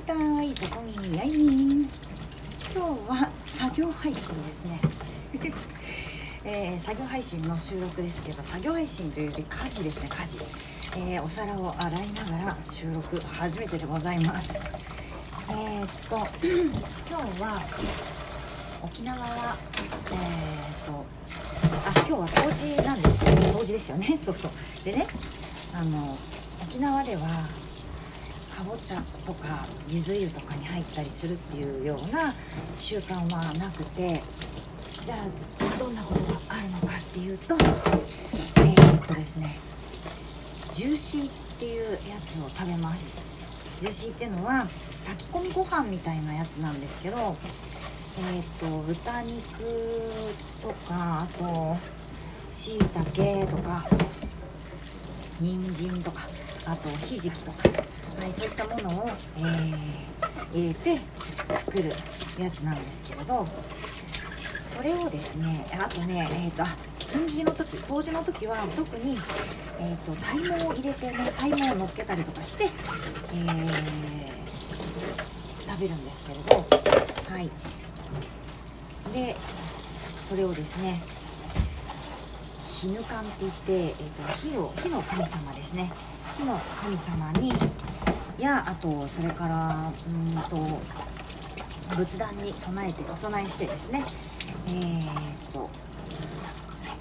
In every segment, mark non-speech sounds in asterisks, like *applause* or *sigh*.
いたいそこにやい今日は作業配信ですね。*laughs* えー、作業配信の収録ですけど作業配信というより家事ですね家事、えー、お皿を洗いながら収録初めてでございます。えー、っと *clears throat* 今日は沖縄はえー、っとあ今日は冬至なんですけど冬至ですよね。そうそう。でねあの沖縄ではかぼちゃとかゆず湯とかに入ったりするっていうような習慣はなくてじゃあどんなことがあるのかっていうとえー、っとですねジューシーっていうやつを食べます。ジューシーっていうのは炊き込みご飯みたいなやつなんですけどえー、っと豚肉とかあとしいたけとか人参とかあとひじきとか、はい、そういったものを、えー、入れて作るやつなんですけれどそれをですねあとねえっ、ー、と人参の時冬至の時は特に、えーと、タイモを入れてねタイモを乗っけたりとかして、えー、食べるんですけれどはい。でそれをですね絹缶って言って、えーと、火の火の神様ですね。火の神様にやあとそれからうんと仏壇に備えてお供えしてですね。えー、と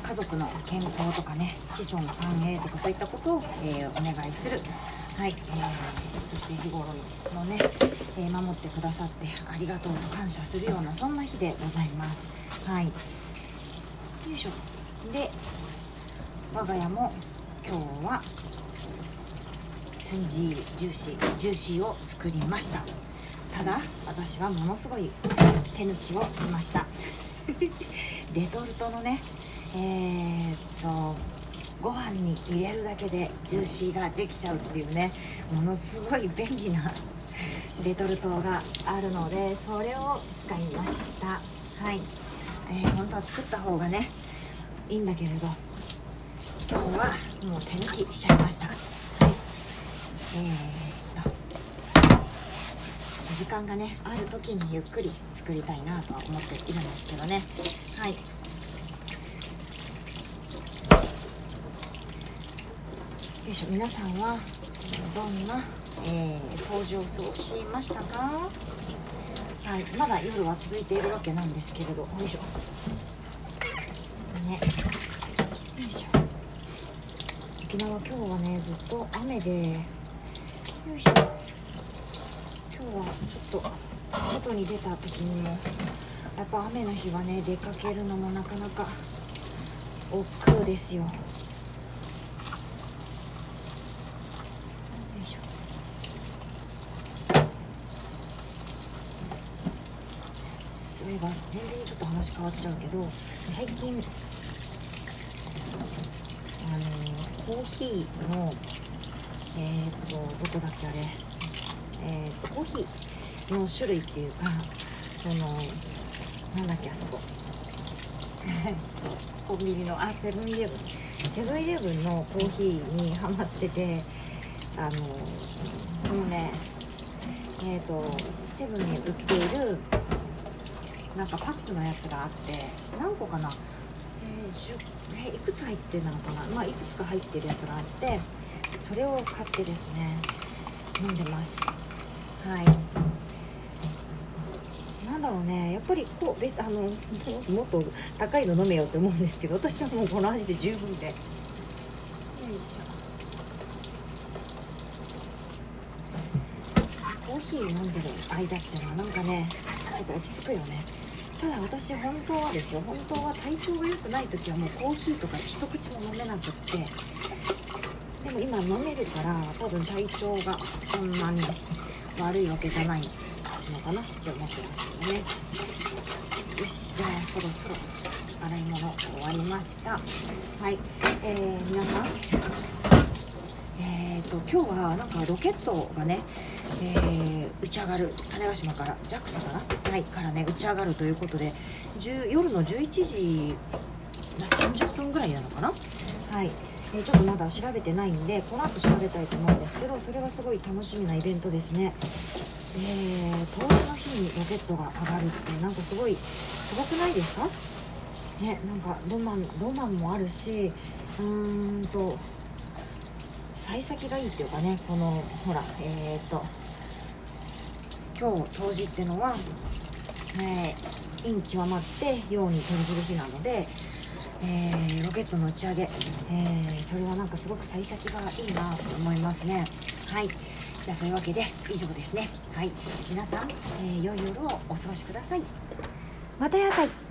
家族の健康とかね子孫繁栄とかそういったことを、えー、お願いする。はい、えー、そして日頃のね、えー、守ってくださってありがとうと感謝するようなそんな日でございます。はい。よいしょ。で我が家も今日はトゥンジージューシージューシーを作りました。ただ私はものすごい手抜きをしました。*laughs* レトルトのねえー、っとご飯に入れるだけでジューシーができちゃうっていうねものすごい便利な *laughs* レトルトがあるのでそれを使いました。はい、えー、本当は作った方がねいいんだけれど今日はもう手抜きしちゃいました。えー、っと時間がねある時にゆっくり作りたいなとは思っているんですけどね。はい。よいしょ。皆さんはどんな、えー、登場を過ごしましたか？はい。まだ夜は続いているわけなんですけれど。よいしょ。ね。よいしょ。沖縄今日はねずっと雨でよいしょ今日はちょっと外に出た時にもやっぱ雨の日はね出かけるのもなかなか億劫ですよ。そういえば全然ちょっと話変わっちゃうけど最近あのコーヒーのえっ、とどこだっけあれ。えっ、とコーヒー。の種類っていうかそのなんだっけあそこコンビニのあセブンイレブンセブンイレブンのコーヒーにハマっててあのこのねえっ、ー、とセブンに売っているなんかパックのやつがあって何個かな、えー、えいくつ入ってるのかなまあいくつか入ってるやつがあってそれを買ってですね飲んでます。はい。なんだろうね。やっぱりこうべあのもっと高いの飲めよって思うんですけど私はもうこの味で十分で。よいしょコーヒー飲んでる間っていうのはなんかねちょっと落ち着くよね。ただ私本当はですよ本当は体調が良くない時はもうコーヒーとか一口も飲めなくって。でも今飲めるから多分体調がそんなに悪いわけじゃない。のかな？って思ってますけどね。よしじゃあそろそろ洗い物終わりました。はい。えー、皆さん。えーと今日はなんかロケットがねえー、打ち上がる種子島から JAXA かな、はい、からね打ち上がるということで夜の11時30分ぐらいなのかな？はい、えー、ちょっとまだ調べてないんでこの後調べたいと思うんですけどそれはすごい楽しみなイベントですね。えー、投資の日にロケットが上がるってなんかすごいすごくないですか？ねなんかロマンロマンもあるしうーんと幸先がいいっていうかねこのほらえー、と今日冬至ってのは、えー、陰極まって陽に転じる日なので、えー、ロケットの打ち上げ、えー、それはなんかすごく幸先がいいなと思いますね。はい。じゃあそういうわけで以上ですね。はい。皆さん、えー、良い夜をお過ごしください。またやたい。